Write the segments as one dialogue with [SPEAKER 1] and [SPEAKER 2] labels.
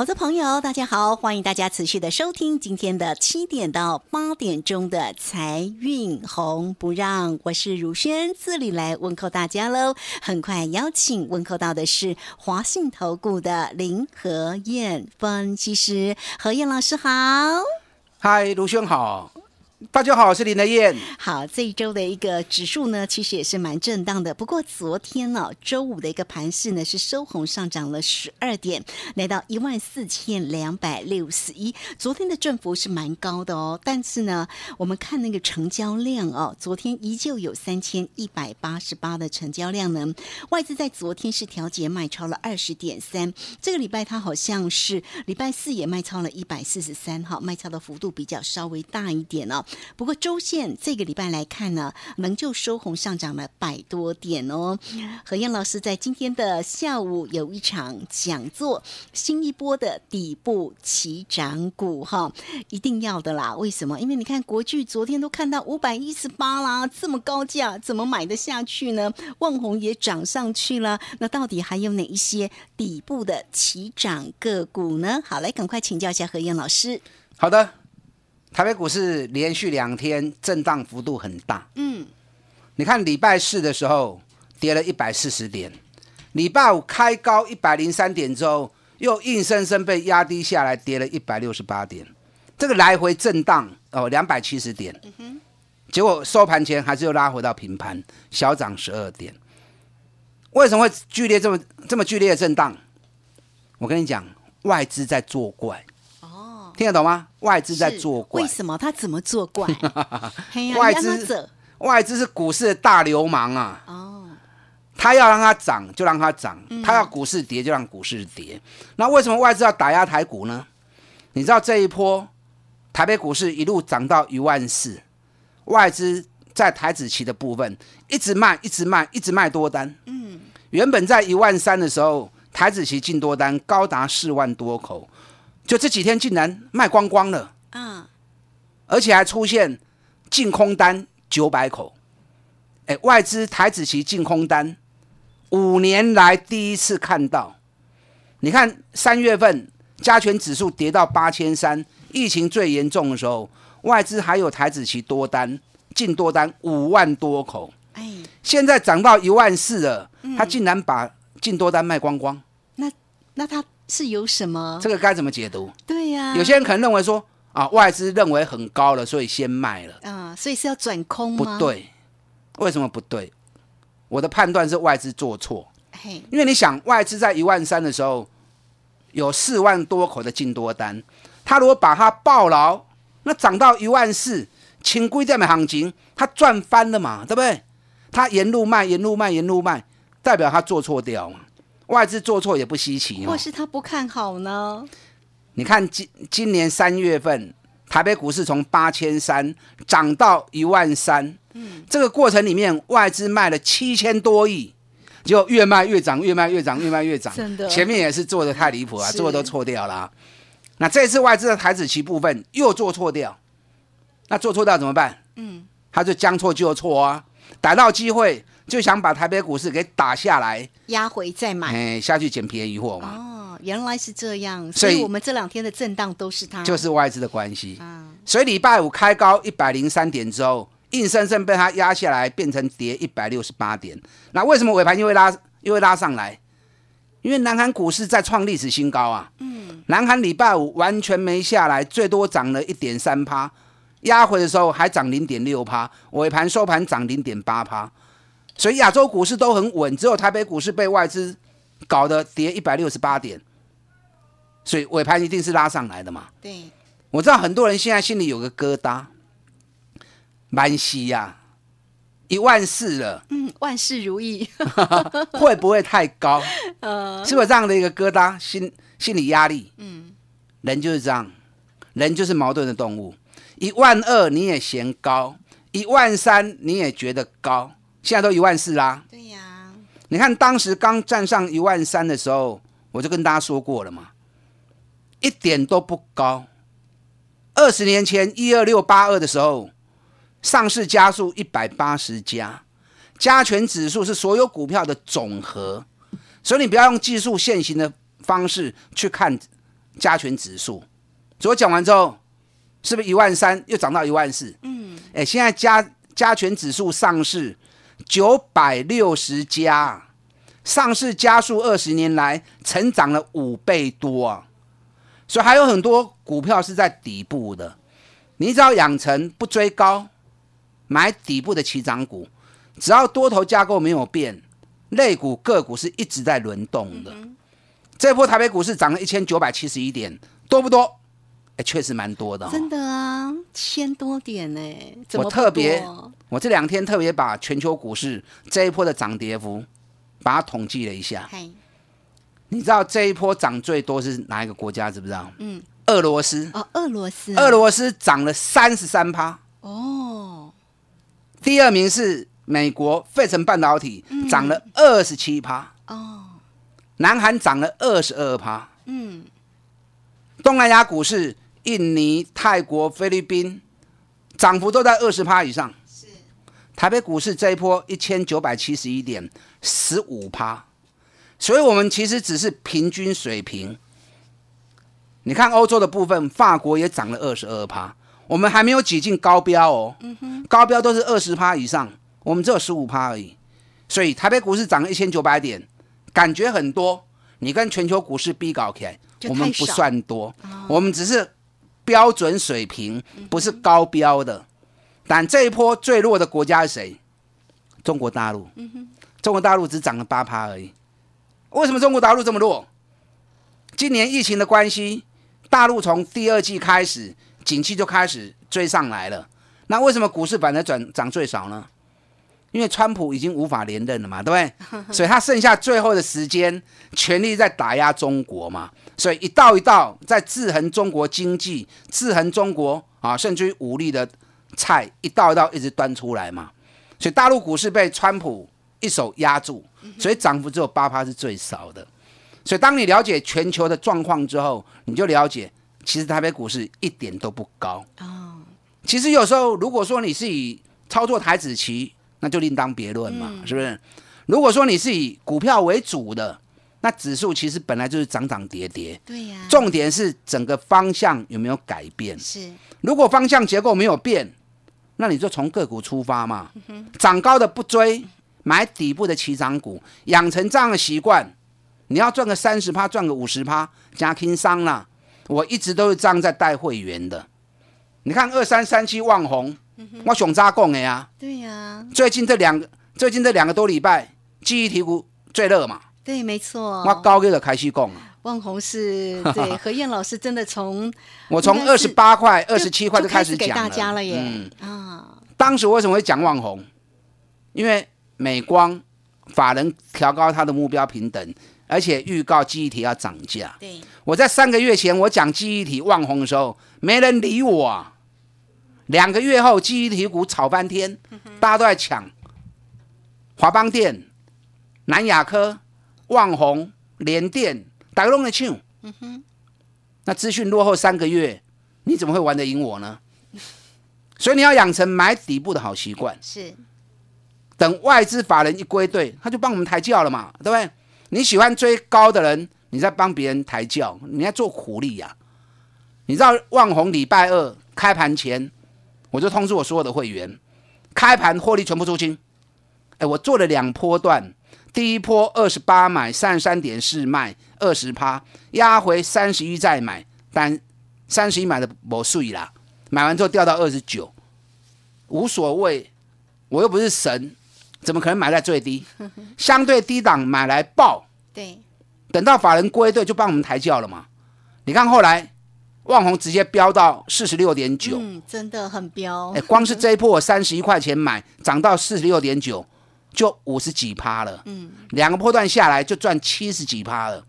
[SPEAKER 1] 好的朋友，大家好，欢迎大家持续的收听今天的七点到八点钟的财运红不让，我是如轩，这里来问候大家喽。很快邀请问候到的是华信投顾的林和燕分析师，何燕老师好。
[SPEAKER 2] 嗨，卢轩好。大家好，我是林德燕。
[SPEAKER 1] 好，这一周的一个指数呢，其实也是蛮震荡的。不过昨天呢，周五的一个盘势呢，是收红上涨了十二点，来到一万四千两百六十一。昨天的振幅是蛮高的哦。但是呢，我们看那个成交量哦，昨天依旧有三千一百八十八的成交量呢。外资在昨天是调节卖超了二十点三，这个礼拜它好像是礼拜四也卖超了一百四十三，哈，卖超的幅度比较稍微大一点哦。不过周线这个礼拜来看呢，仍旧收红上涨了百多点哦。何燕老师在今天的下午有一场讲座，新一波的底部起涨股哈，一定要的啦。为什么？因为你看国巨昨天都看到五百一十八啦，这么高价怎么买得下去呢？万红也涨上去了，那到底还有哪一些底部的起涨个股呢？好，来赶快请教一下何燕老师。
[SPEAKER 2] 好的。台北股市连续两天震荡幅度很大，嗯，你看礼拜四的时候跌了一百四十点，礼拜五开高一百零三点之后，又硬生生被压低下来，跌了一百六十八点，这个来回震荡哦两百七十点，结果收盘前还是又拉回到平盘，小涨十二点。为什么会剧烈这么这么剧烈的震荡？我跟你讲，外资在作怪。听得懂吗？外资在作怪，
[SPEAKER 1] 为什么他怎么作怪？
[SPEAKER 2] 外资外资是股市的大流氓啊！哦，他要让它涨就让它涨，他要股市跌就让股市跌。那为什么外资要打压台股呢？你知道这一波台北股市一路涨到一万四，外资在台子期的部分一直卖，一直卖，一直卖多单。嗯，原本在一万三的时候，台子期进多单高达四万多口。就这几天竟然卖光光了，嗯，而且还出现净空单九百口，哎，外资台子期净空单五年来第一次看到。你看三月份加权指数跌到八千三，疫情最严重的时候，外资还有台子期多单净多单五万多口，哎，现在涨到一万四了，他竟然把净多单卖光光，
[SPEAKER 1] 那那他。是有什么？
[SPEAKER 2] 这个该怎么解读？
[SPEAKER 1] 对呀，
[SPEAKER 2] 有些人可能认为说啊，外资认为很高了，所以先卖了啊，
[SPEAKER 1] 所以是要转空
[SPEAKER 2] 吗？不对，为什么不对？我的判断是外资做错，因为你想，外资在一万三的时候有四万多口的进多单，他如果把它爆牢，那涨到一万四，轻规这样的行情，他赚翻了嘛，对不对？他沿路卖，沿路卖，沿路卖，代表他做错掉嘛。外资做错也不稀奇，
[SPEAKER 1] 或是他不看好呢？
[SPEAKER 2] 你看今今年三月份，台北股市从八千三涨到一万三，嗯，这个过程里面外资卖了七千多亿，就越卖越涨，越卖越涨，越卖越涨。
[SPEAKER 1] 真的，
[SPEAKER 2] 前面也是做的太离谱啊，做的都错掉了。那这次外资的台子期部分又做错掉，那做错掉怎么办？嗯，他就将错就错啊，逮到机会。就想把台北股市给打下来，
[SPEAKER 1] 压回再买，
[SPEAKER 2] 哎，下去捡便宜货嘛。
[SPEAKER 1] 哦，原来是这样，所以我们这两天的震荡都是它，
[SPEAKER 2] 就是外资的关系。嗯，所以礼拜五开高一百零三点之后，硬生生被它压下来，变成跌一百六十八点。那为什么尾盘又会拉，又会拉上来？因为南韩股市在创历史新高啊。嗯，南韩礼拜五完全没下来，最多涨了一点三趴，压回的时候还涨零点六趴，尾盘收盘涨零点八趴。所以亚洲股市都很稳，只有台北股市被外资搞得跌一百六十八点，所以尾盘一定是拉上来的嘛？
[SPEAKER 1] 对，
[SPEAKER 2] 我知道很多人现在心里有个疙瘩，蛮西呀，一万四了，
[SPEAKER 1] 嗯，万事如意，
[SPEAKER 2] 会不会太高？呃，是不是这样的一个疙瘩心心理压力？嗯，人就是这样，人就是矛盾的动物。一万二你也嫌高，一万三你也觉得高，现在都一万四啦。
[SPEAKER 1] 对呀，
[SPEAKER 2] 你看当时刚站上一万三的时候，我就跟大家说过了嘛，一点都不高。二十年前一二六八二的时候。上市加速一百八十家，加权指数是所有股票的总和，所以你不要用技术现行的方式去看加权指数。所以我讲完之后，是不是一万三又涨到一万四？嗯，哎，现在加加权指数上市九百六十家，上市加速二十年来成长了五倍多啊！所以还有很多股票是在底部的，你只要养成不追高。买底部的起涨股，只要多头架构没有变，类股个股是一直在轮动的。这波台北股市涨了一千九百七十一点，多不多？哎，确实蛮多的。
[SPEAKER 1] 真的啊，千多点呢。
[SPEAKER 2] 我特别，我这两天特别把全球股市这一波的涨跌幅，把它统计了一下。你知道这一波涨最多是哪一个国家？知不知道？嗯，俄罗斯。
[SPEAKER 1] 哦，俄罗斯。
[SPEAKER 2] 俄罗斯涨了三十三趴。哦。第二名是美国费城半导体，涨了二十七趴。哦，南韩涨了二十二趴。嗯，东南亚股市，印尼、泰国、菲律宾，涨幅都在二十趴以上。是，台北股市这一波一千九百七十一点，十五趴。所以，我们其实只是平均水平。你看欧洲的部分，法国也涨了二十二趴。我们还没有挤进高标哦，高标都是二十趴以上，我们只有十五趴而已。所以台北股市涨了一千九百点，感觉很多。你跟全球股市比搞起来，我们不算多，我们只是标准水平，不是高标的。但这一波最弱的国家是谁？中国大陆。中国大陆只涨了八趴而已。为什么中国大陆这么弱？今年疫情的关系，大陆从第二季开始。景气就开始追上来了，那为什么股市反而转涨最少呢？因为川普已经无法连任了嘛，对不对？所以他剩下最后的时间，全力在打压中国嘛，所以一道一道在制衡中国经济、制衡中国啊，甚至于武力的菜一道一道一直端出来嘛，所以大陆股市被川普一手压住，所以涨幅只有八趴是最少的。所以当你了解全球的状况之后，你就了解。其实台北股市一点都不高哦。其实有时候，如果说你是以操作台子期，那就另当别论嘛，是不是？如果说你是以股票为主的，那指数其实本来就是涨涨跌跌。
[SPEAKER 1] 对呀。
[SPEAKER 2] 重点是整个方向有没有改变？
[SPEAKER 1] 是。
[SPEAKER 2] 如果方向结构没有变，那你就从个股出发嘛。涨高的不追，买底部的起涨股，养成这样的习惯，你要赚个三十趴，赚个五十趴，加轻商啦。我一直都是这样在带会员的。你看二三三七旺红，我熊扎供的呀。
[SPEAKER 1] 对呀。
[SPEAKER 2] 最近这两个，最近这两个多礼拜，记忆体股最热嘛。
[SPEAKER 1] 对，没错。
[SPEAKER 2] 我高给的开始供。
[SPEAKER 1] 旺红是对 何燕老师真的从
[SPEAKER 2] 我从二十八块、二十七块就开始讲
[SPEAKER 1] 给大家了耶。啊。
[SPEAKER 2] 当时为什么会讲旺红？因为美光法人调高它的目标平等。而且预告记忆体要涨价。
[SPEAKER 1] 对，
[SPEAKER 2] 我在三个月前我讲记忆体旺红的时候，没人理我。两个月后，记忆体股炒翻天，大家都在抢。华邦电、南亚科、旺红、联电，大家都在抢。嗯哼。那资讯落后三个月，你怎么会玩得赢我呢？所以你要养成买底部的好习惯。
[SPEAKER 1] 是。
[SPEAKER 2] 等外资法人一归队，他就帮我们抬轿了嘛，对不对？你喜欢追高的人，你在帮别人抬轿，你在做苦力呀。你知道万红礼拜二开盘前，我就通知我所有的会员，开盘获利全部出清。哎，我做了两波段，第一波二十八买三十三点四卖二十趴，压回三十一再买，但三十一买的没碎啦，买完之后掉到二十九，无所谓，我又不是神。怎么可能买在最低？相对低档买来爆，
[SPEAKER 1] 对，
[SPEAKER 2] 等到法人归队就帮我们抬轿了嘛。你看后来万红直接飙到四十六点九，
[SPEAKER 1] 嗯，真的很飙。
[SPEAKER 2] 哎，光是这一波我三十一块钱买，涨到四十六点九，就五十几趴了。嗯，两个波段下来就赚七十几趴了，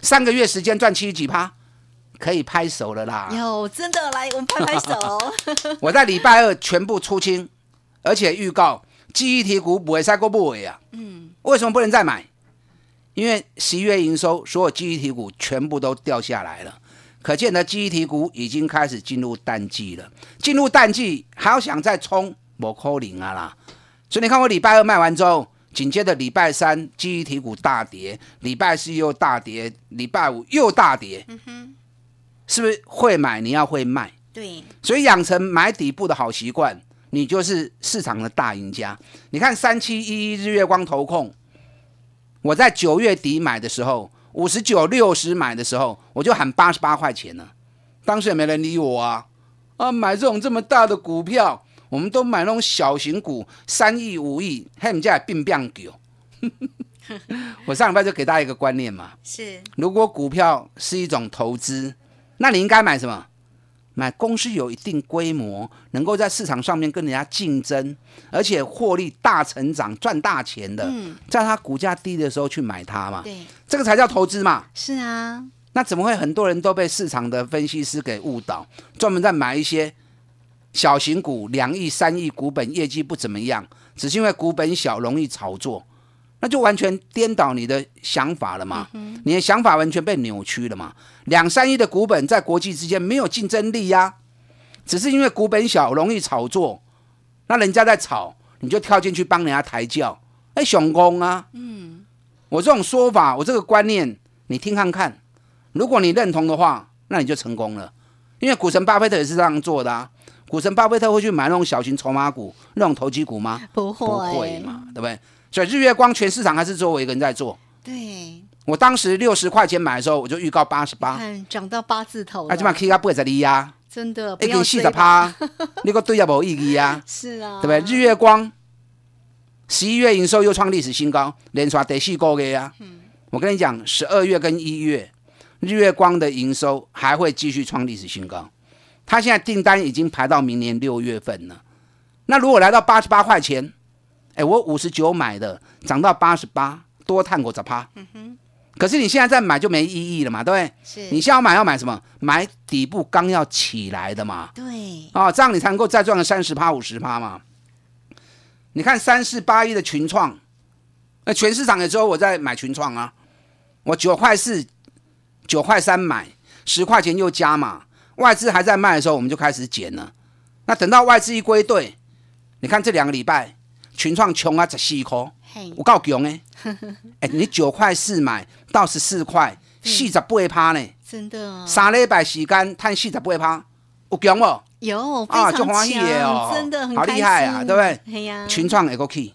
[SPEAKER 2] 三个月时间赚七十几趴，可以拍手了啦。
[SPEAKER 1] 有真的来，我们拍拍手。
[SPEAKER 2] 我在礼拜二全部出清，而且预告记忆体股不会再过不尾啊。嗯，为什么不能再买？因为十一月营收，所有记忆体股全部都掉下来了，可见的记忆体股已经开始进入淡季了。进入淡季还要想再冲，不可能啊啦！所以你看，我礼拜二卖完之后，紧接着礼拜三记忆体股大跌，礼拜四又大跌，礼拜五又大跌。嗯哼，是不是会买？你要会卖。
[SPEAKER 1] 对，
[SPEAKER 2] 所以养成买底部的好习惯，你就是市场的大赢家。你看三七一一日月光投控。我在九月底买的时候，五十九六十买的时候，我就喊八十八块钱呢。当时也没人理我啊！啊，买这种这么大的股票，我们都买那种小型股，三亿五亿，还们家并并狗。我上礼拜就给大家一个观念嘛，
[SPEAKER 1] 是
[SPEAKER 2] 如果股票是一种投资，那你应该买什么？买公司有一定规模，能够在市场上面跟人家竞争，而且获利大成长、赚大钱的，在它股价低的时候去买它嘛？
[SPEAKER 1] 对，
[SPEAKER 2] 这个才叫投资嘛。
[SPEAKER 1] 是啊，
[SPEAKER 2] 那怎么会很多人都被市场的分析师给误导，专门在买一些小型股，两亿、三亿股本，业绩不怎么样，只是因为股本小，容易炒作。那就完全颠倒你的想法了嘛？你的想法完全被扭曲了嘛？两三亿的股本在国际之间没有竞争力呀，只是因为股本小容易炒作，那人家在炒，你就跳进去帮人家抬轿，哎，雄功啊！嗯，我这种说法，我这个观念，你听看看，如果你认同的话，那你就成功了。因为股神巴菲特也是这样做的啊。股神巴菲特会去买那种小型筹码股、那种投机股吗？
[SPEAKER 1] 不会，
[SPEAKER 2] 不会嘛，对不对？所以日月光全市场还是只有我一个人在做。
[SPEAKER 1] 对，
[SPEAKER 2] 我当时六十块钱买的时候，我就预告八十八，
[SPEAKER 1] 涨到八字头，
[SPEAKER 2] 啊，起码 K 个八十二呀，
[SPEAKER 1] 真的，
[SPEAKER 2] 一根四十趴，那个对也无意义啊。
[SPEAKER 1] 是啊，
[SPEAKER 2] 对不对？日月光十一月营收又创历史新高，连刷第四个月啊。嗯，我跟你讲，十二月跟一月日月光的营收还会继续创历史新高，它现在订单已经排到明年六月份了。那如果来到八十八块钱？哎，我五十九买的，涨到八十八，多探过十趴。嗯哼。可是你现在再买就没意义了嘛，对不对？
[SPEAKER 1] 是。
[SPEAKER 2] 你现在要买要买什么？买底部刚要起来的嘛。
[SPEAKER 1] 对。
[SPEAKER 2] 啊，这样你才能够再赚个三十趴、五十趴嘛。你看三四八一的群创，那全市场的时候我在买群创啊，我九块四、九块三买，十块钱又加嘛。外资还在卖的时候，我们就开始减了。那等到外资一归队，你看这两个礼拜。群创穷啊，十四块，我够穷哎！哎，你九块四买到十四块，四十八趴呢，
[SPEAKER 1] 真的。
[SPEAKER 2] 三礼拜时间赚四十八趴，有穷不？
[SPEAKER 1] 有啊，就欢喜哦，真的很
[SPEAKER 2] 好厉害啊，对不对？
[SPEAKER 1] 哎呀，
[SPEAKER 2] 群创也够 key，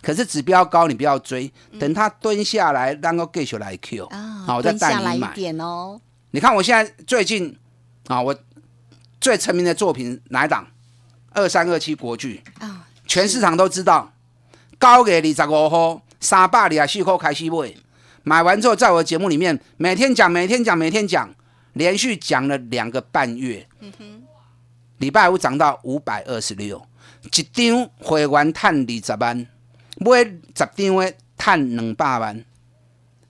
[SPEAKER 2] 可是指标高，你不要追，等它蹲下来，然后继续来 Q 啊，好，我再带你买
[SPEAKER 1] 点哦。
[SPEAKER 2] 你看我现在最近啊，我最成名的作品哪一档？二三二七国剧啊。全市场都知道，高给二十五号，三百二十四块开始买，买完之后，在我的节目里面每天讲，每天讲，每天讲，连续讲了两个半月。嗯哼，礼拜五涨到五百二十六，一张会员赚二十万，买十张的赚两百万，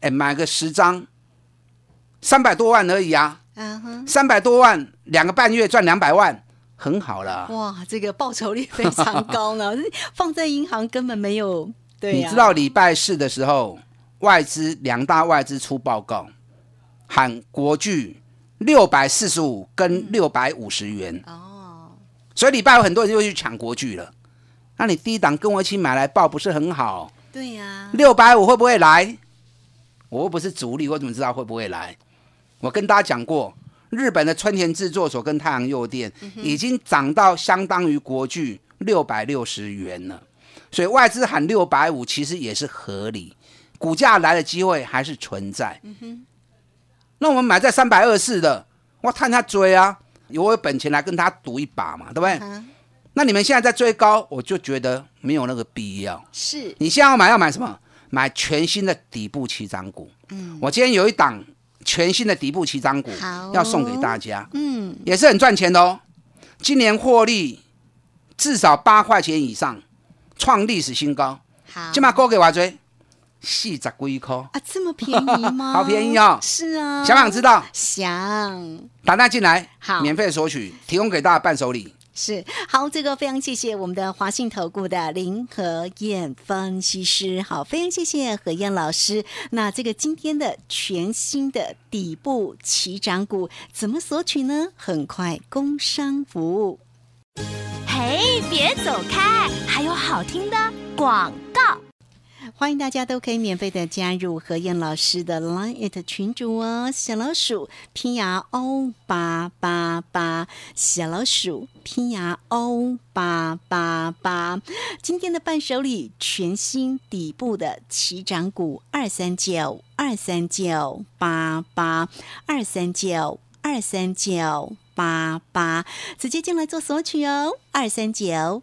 [SPEAKER 2] 哎，买个十张，三百多万而已啊。三百多万，两个半月赚两百万。很好了，
[SPEAKER 1] 哇，这个报酬率非常高呢，放在银行根本没有。对，
[SPEAKER 2] 你知道礼拜四的时候，外资两大外资出报告，喊国巨六百四十五跟六百五十元哦，所以礼拜有很多人就去抢国巨了。那你低档跟我一起买来报不是很好？
[SPEAKER 1] 对呀，
[SPEAKER 2] 六百五会不会来？我又不是主力，我怎么知道会不会来？我跟大家讲过。日本的春田制作所跟太阳诱电已经涨到相当于国巨六百六十元了，所以外资喊六百五其实也是合理，股价来的机会还是存在。那我们买在三百二四的，我看他追啊，有我本钱来跟他赌一把嘛，对不对？那你们现在在追高，我就觉得没有那个必要。
[SPEAKER 1] 是
[SPEAKER 2] 你现在要买要买什么？买全新的底部起涨股。嗯，我今天有一档。全新的底部起涨股，要送给大家，
[SPEAKER 1] 嗯，
[SPEAKER 2] 也是很赚钱的哦。今年获利至少八块钱以上，创历史新高。
[SPEAKER 1] 好，
[SPEAKER 2] 今嘛高给我追，四十几块
[SPEAKER 1] 啊，这么便宜吗？
[SPEAKER 2] 好便宜哦。
[SPEAKER 1] 是啊，
[SPEAKER 2] 想不想知道？
[SPEAKER 1] 想，
[SPEAKER 2] 打单进来，
[SPEAKER 1] 好，
[SPEAKER 2] 免费索取，提供给大家伴手礼。
[SPEAKER 1] 是好，这个非常谢谢我们的华信投顾的林和燕分析师，好，非常谢谢何燕老师。那这个今天的全新的底部起涨股怎么索取呢？很快工商服务。
[SPEAKER 3] 嘿，别走开，还有好听的广告。
[SPEAKER 1] 欢迎大家都可以免费的加入何燕老师的 Line 群组哦，小老鼠拼牙 O 八八八，小老鼠拼牙 O 八八八。今天的伴手礼，全新底部的起涨股二三九二三九八八二三九二三九八八，直接进来做索取哦，二三九。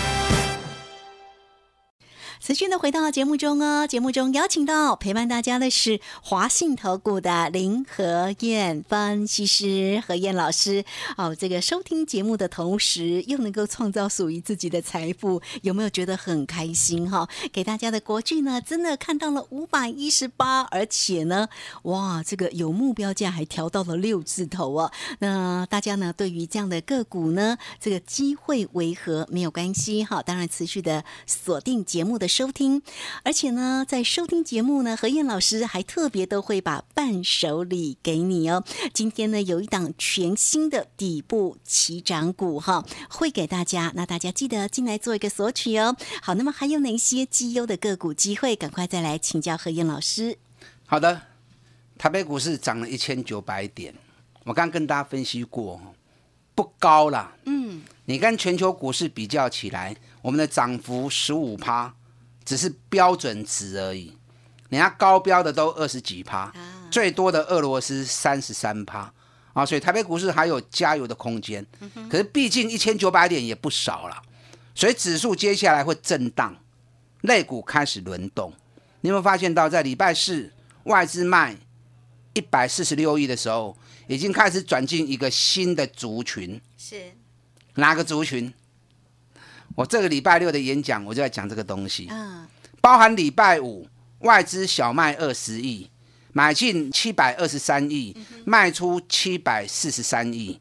[SPEAKER 1] 持续的回到节目中哦，节目中邀请到陪伴大家的是华信投顾的林和燕分析师何燕老师哦。这个收听节目的同时，又能够创造属于自己的财富，有没有觉得很开心哈？给大家的国剧呢，真的看到了五百一十八，而且呢，哇，这个有目标价还调到了六字头哦。那大家呢，对于这样的个股呢，这个机会为何没有关系哈？当然，持续的锁定节目的。收听，而且呢，在收听节目呢，何燕老师还特别都会把伴手礼给你哦。今天呢，有一档全新的底部起涨股哈，会给大家，那大家记得进来做一个索取哦。好，那么还有哪些绩优的个股机会？赶快再来请教何燕老师。
[SPEAKER 2] 好的，台北股市涨了一千九百点，我刚跟大家分析过，不高啦。嗯，你跟全球股市比较起来，我们的涨幅十五趴。只是标准值而已，人家高标的都二十几趴，最多的俄罗斯三十三趴啊，所以台北股市还有加油的空间。可是毕竟一千九百点也不少了，所以指数接下来会震荡，类股开始轮动。你有没有发现到，在礼拜四外资卖一百四十六亿的时候，已经开始转进一个新的族群？
[SPEAKER 1] 是
[SPEAKER 2] 哪个族群？我这个礼拜六的演讲，我就在讲这个东西。
[SPEAKER 1] 嗯，
[SPEAKER 2] 包含礼拜五外资小卖二十亿，买进七百二十三亿，卖出七百四十三亿。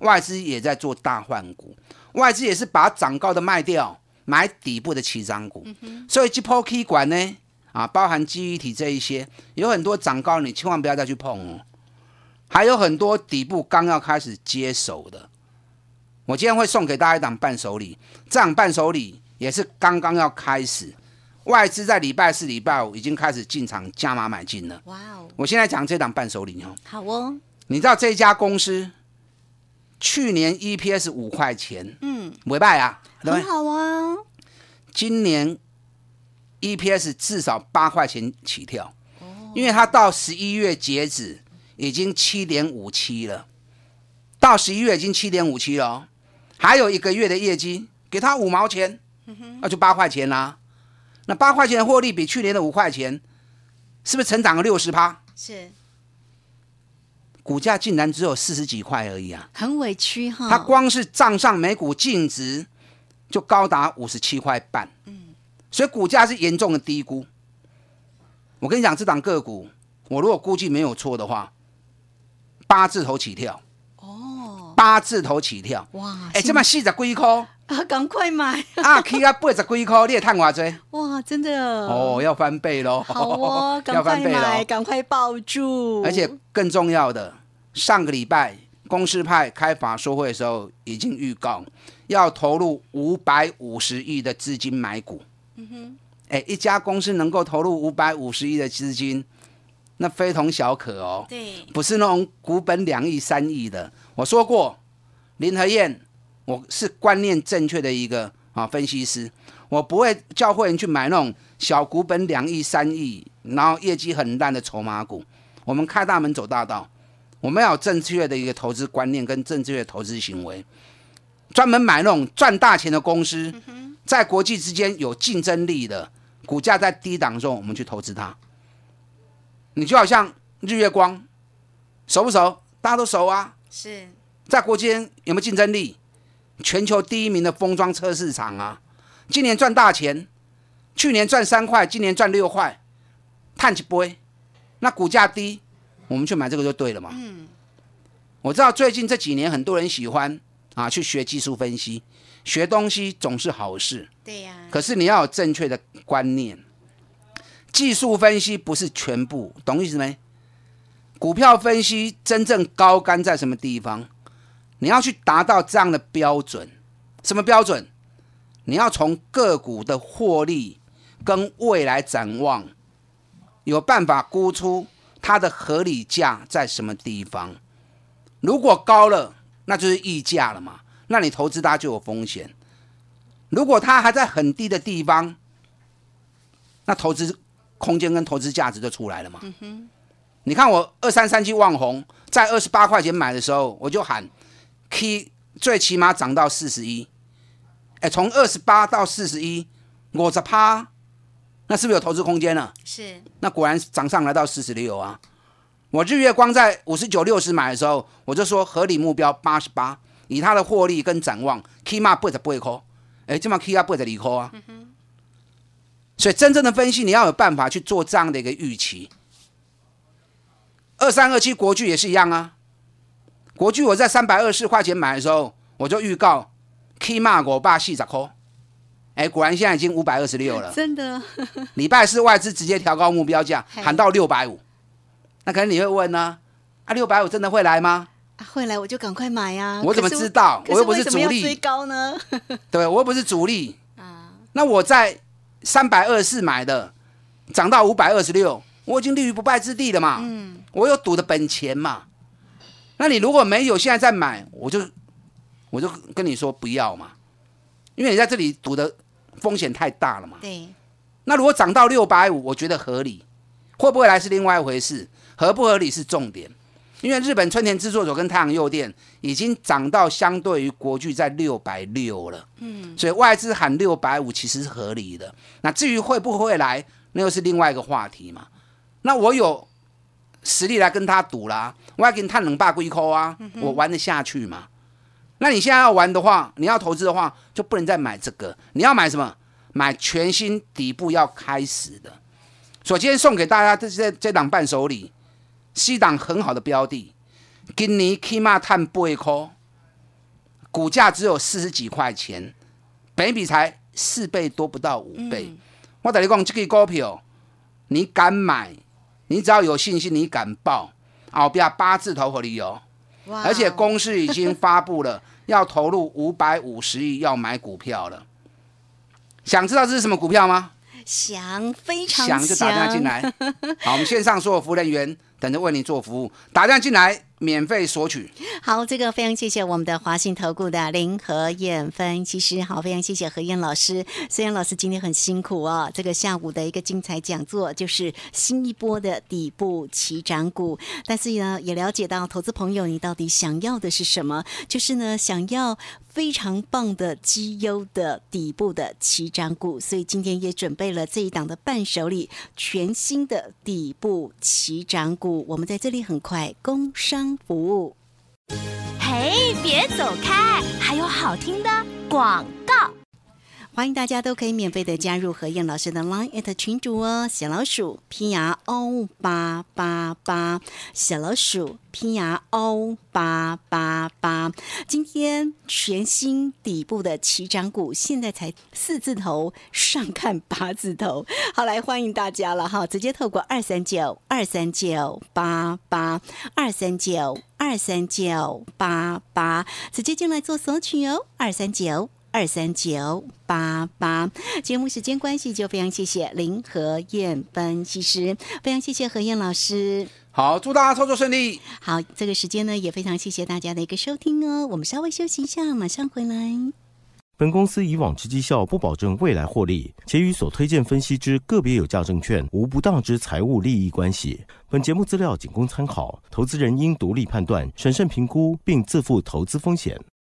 [SPEAKER 2] 外资也在做大换股，外资也是把涨高的卖掉，买底部的起涨股。所以这波 K 管呢，啊，包含记忆体这一些，有很多涨高，你千万不要再去碰哦。还有很多底部刚要开始接手的。我今天会送给大家一档伴手礼，这档伴手礼也是刚刚要开始，外资在礼拜四、礼拜五已经开始进场加码买进了。哇哦！我现在讲这档伴手礼哦，
[SPEAKER 1] 好哦。
[SPEAKER 2] 你知道这家公司去年 EPS 五块钱，嗯，尾拜啊，
[SPEAKER 1] 很好啊。
[SPEAKER 2] 今年 EPS 至少八块钱起跳，哦，因为它到十一月截止已经七点五七了，到十一月已经七点五七了。还有一个月的业绩，给他五毛钱，那就八块钱啦。那八块钱的获利比去年的五块钱，是不是成长了六十趴？
[SPEAKER 1] 是。
[SPEAKER 2] 股价竟然只有四十几块而已啊！
[SPEAKER 1] 很委屈哈。
[SPEAKER 2] 它光是账上每股净值就高达五十七块半。嗯。所以股价是严重的低估。我跟你讲，这档个股，我如果估计没有错的话，八字头起跳。八字头起跳，哇！哎，这么四十几块
[SPEAKER 1] 啊，赶快买
[SPEAKER 2] 啊去啊，八十几块，你也探我追
[SPEAKER 1] 哇！真的
[SPEAKER 2] 哦，要翻倍喽！
[SPEAKER 1] 好哦，赶快买，赶快抱住！
[SPEAKER 2] 而且更重要的，上个礼拜公司派开法说会的时候，已经预告要投入五百五十亿的资金买股，嗯哼，哎，一家公司能够投入五百五十亿的资金，那非同小可哦。
[SPEAKER 1] 对，
[SPEAKER 2] 不是那种股本两亿、三亿的。我说过，林和燕，我是观念正确的一个啊分析师，我不会叫会员去买那种小股本两亿、三亿，然后业绩很烂的筹码股。我们开大门走大道，我们要有正确的一个投资观念跟正确的投资行为。专门买那种赚大钱的公司，在国际之间有竞争力的，股价在低档的时候，我们去投资它。你就好像日月光，熟不熟？大家都熟啊。
[SPEAKER 1] 是
[SPEAKER 2] 在国际间有没有竞争力？全球第一名的封装车市场啊，今年赚大钱，去年赚三块，今年赚六块，碳气波那股价低，我们去买这个就对了嘛。嗯，我知道最近这几年很多人喜欢。啊，去学技术分析，学东西总是好事。
[SPEAKER 1] 对呀。
[SPEAKER 2] 可是你要有正确的观念，技术分析不是全部，懂意思没？股票分析真正高干在什么地方？你要去达到这样的标准，什么标准？你要从个股的获利跟未来展望，有办法估出它的合理价在什么地方。如果高了，那就是溢价了嘛？那你投资它就有风险。如果它还在很低的地方，那投资空间跟投资价值就出来了嘛？你看我二三三七万红在二十八块钱买的时候，我就喊 K 最起码涨到四十一。哎，从二十八到四十一，我这趴，那是不是有投资空间了？
[SPEAKER 1] 是。
[SPEAKER 2] 那果然涨上来到四十六啊。我日月光在五十九六十买的时候，我就说合理目标八十八，以它的获利跟展望，K 码不得不会扣，哎，这么 K 啊不得离扣啊。所以真正的分析，你要有办法去做这样的一个预期。二三二七国巨也是一样啊，国巨我在三百二十块钱买的时候，我就预告 K 码我爸细十扣，哎，果然现在已经五百二十六了，
[SPEAKER 1] 真的。
[SPEAKER 2] 礼拜四外资直接调高目标价，喊到六百五。那可能你会问呢？啊，六百五真的会来吗？
[SPEAKER 1] 会来我就赶快买呀！
[SPEAKER 2] 我怎么知道？我又不是主力。
[SPEAKER 1] 追高呢？
[SPEAKER 2] 对，我又不是主力啊。那我在三百二十四买的，涨到五百二十六，我已经立于不败之地了嘛。嗯。我有赌的本钱嘛。那你如果没有现在再买，我就我就跟你说不要嘛，因为你在这里赌的风险太大了嘛。
[SPEAKER 1] 对。
[SPEAKER 2] 那如果涨到六百五，我觉得合理，会不会来是另外一回事。合不合理是重点，因为日本春田制作所跟太阳诱电已经涨到相对于国巨在六百六了，嗯，所以外资喊六百五其实是合理的。那至于会不会来，那又是另外一个话题嘛。那我有实力来跟他赌啦，我要给你探冷霸龟扣啊，我玩得下去嘛？那你现在要玩的话，你要投资的话，就不能再买这个，你要买什么？买全新底部要开始的。所以今天送给大家这这这档伴手礼。西档很好的标的，今年起码探八块，股价只有四十几块钱，本比才四倍多不到五倍。我等你讲，这个股票你敢买，你只要有信心，你敢报，啊，不要八字头和理由。而且公司已经发布了，要投入五百五十亿要买股票了。想知道这是什么股票吗？
[SPEAKER 1] 想，非常
[SPEAKER 2] 想就打电话进来。好，我们线上所有服务人员。等着为你做服务，打电话进来免费索取。
[SPEAKER 1] 好，这个非常谢谢我们的华信投顾的林和燕分析师。好，非常谢谢何燕老师。虽然老师今天很辛苦哦，这个下午的一个精彩讲座就是新一波的底部起涨股，但是呢，也了解到投资朋友你到底想要的是什么，就是呢想要。非常棒的绩优的底部的起涨股，所以今天也准备了这一档的伴手礼，全新的底部起涨股。我们在这里很快工商服务。嘿，别走开，还有好听的广告。欢迎大家都可以免费的加入何燕老师的 Line at 群主哦，小老鼠 P R O 八八八，小老鼠 P R O 八八八。今天全新底部的起涨股，现在才四字头，上看八字头。好，来欢迎大家了哈，直接透过二三九二三九八八二三九二三九八八，直接进来做索取哦，二三九。二三九八八。节目时间关系，就非常谢谢林和燕分析师，非常谢谢何燕老师。
[SPEAKER 2] 好，祝大家操作顺利。
[SPEAKER 1] 好，这个时间呢，也非常谢谢大家的一个收听哦。我们稍微休息一下，马上回来。
[SPEAKER 4] 本公司以往之绩效不保证未来获利，且与所推荐分析之个别有价证券无不当之财务利益关系。本节目资料仅供参考，投资人应独立判断、审慎评估，并自负投资风险。